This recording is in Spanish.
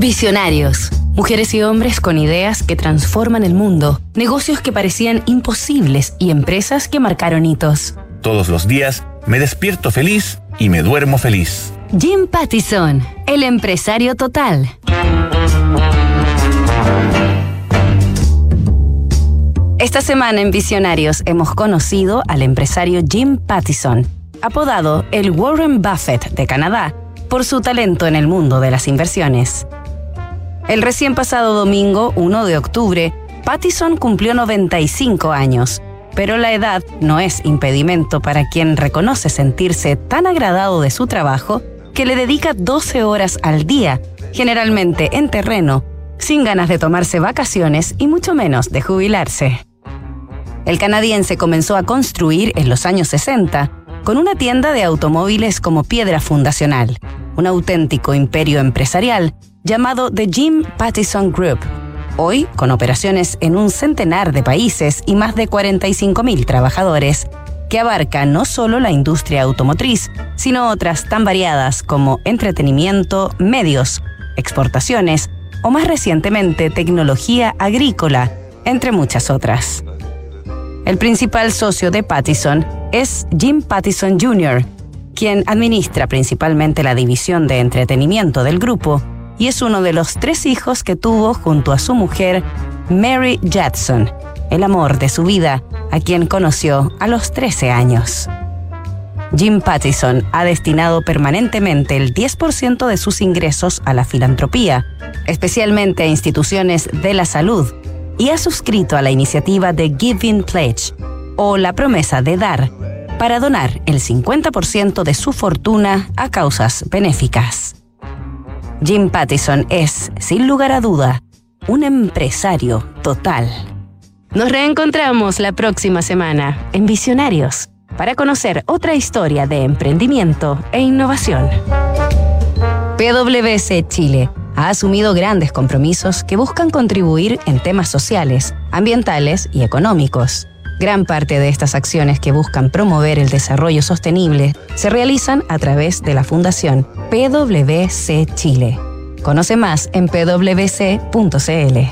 Visionarios. Mujeres y hombres con ideas que transforman el mundo, negocios que parecían imposibles y empresas que marcaron hitos. Todos los días me despierto feliz y me duermo feliz. Jim Pattison, el empresario total. Esta semana en Visionarios hemos conocido al empresario Jim Pattison, apodado el Warren Buffett de Canadá, por su talento en el mundo de las inversiones. El recién pasado domingo, 1 de octubre, Pattison cumplió 95 años, pero la edad no es impedimento para quien reconoce sentirse tan agradado de su trabajo que le dedica 12 horas al día, generalmente en terreno, sin ganas de tomarse vacaciones y mucho menos de jubilarse. El canadiense comenzó a construir en los años 60 con una tienda de automóviles como piedra fundacional, un auténtico imperio empresarial llamado The Jim Pattison Group, hoy con operaciones en un centenar de países y más de 45.000 trabajadores, que abarca no solo la industria automotriz, sino otras tan variadas como entretenimiento, medios, exportaciones o más recientemente tecnología agrícola, entre muchas otras. El principal socio de Pattison es Jim Pattison Jr., quien administra principalmente la división de entretenimiento del grupo y es uno de los tres hijos que tuvo junto a su mujer, Mary Jadson, el amor de su vida, a quien conoció a los 13 años. Jim Pattison ha destinado permanentemente el 10% de sus ingresos a la filantropía, especialmente a instituciones de la salud, y ha suscrito a la iniciativa de Giving Pledge, o la promesa de dar, para donar el 50% de su fortuna a causas benéficas. Jim Pattison es, sin lugar a duda, un empresario total. Nos reencontramos la próxima semana en Visionarios para conocer otra historia de emprendimiento e innovación. PwC Chile ha asumido grandes compromisos que buscan contribuir en temas sociales, ambientales y económicos. Gran parte de estas acciones que buscan promover el desarrollo sostenible se realizan a través de la Fundación PwC Chile. Conoce más en pwc.cl.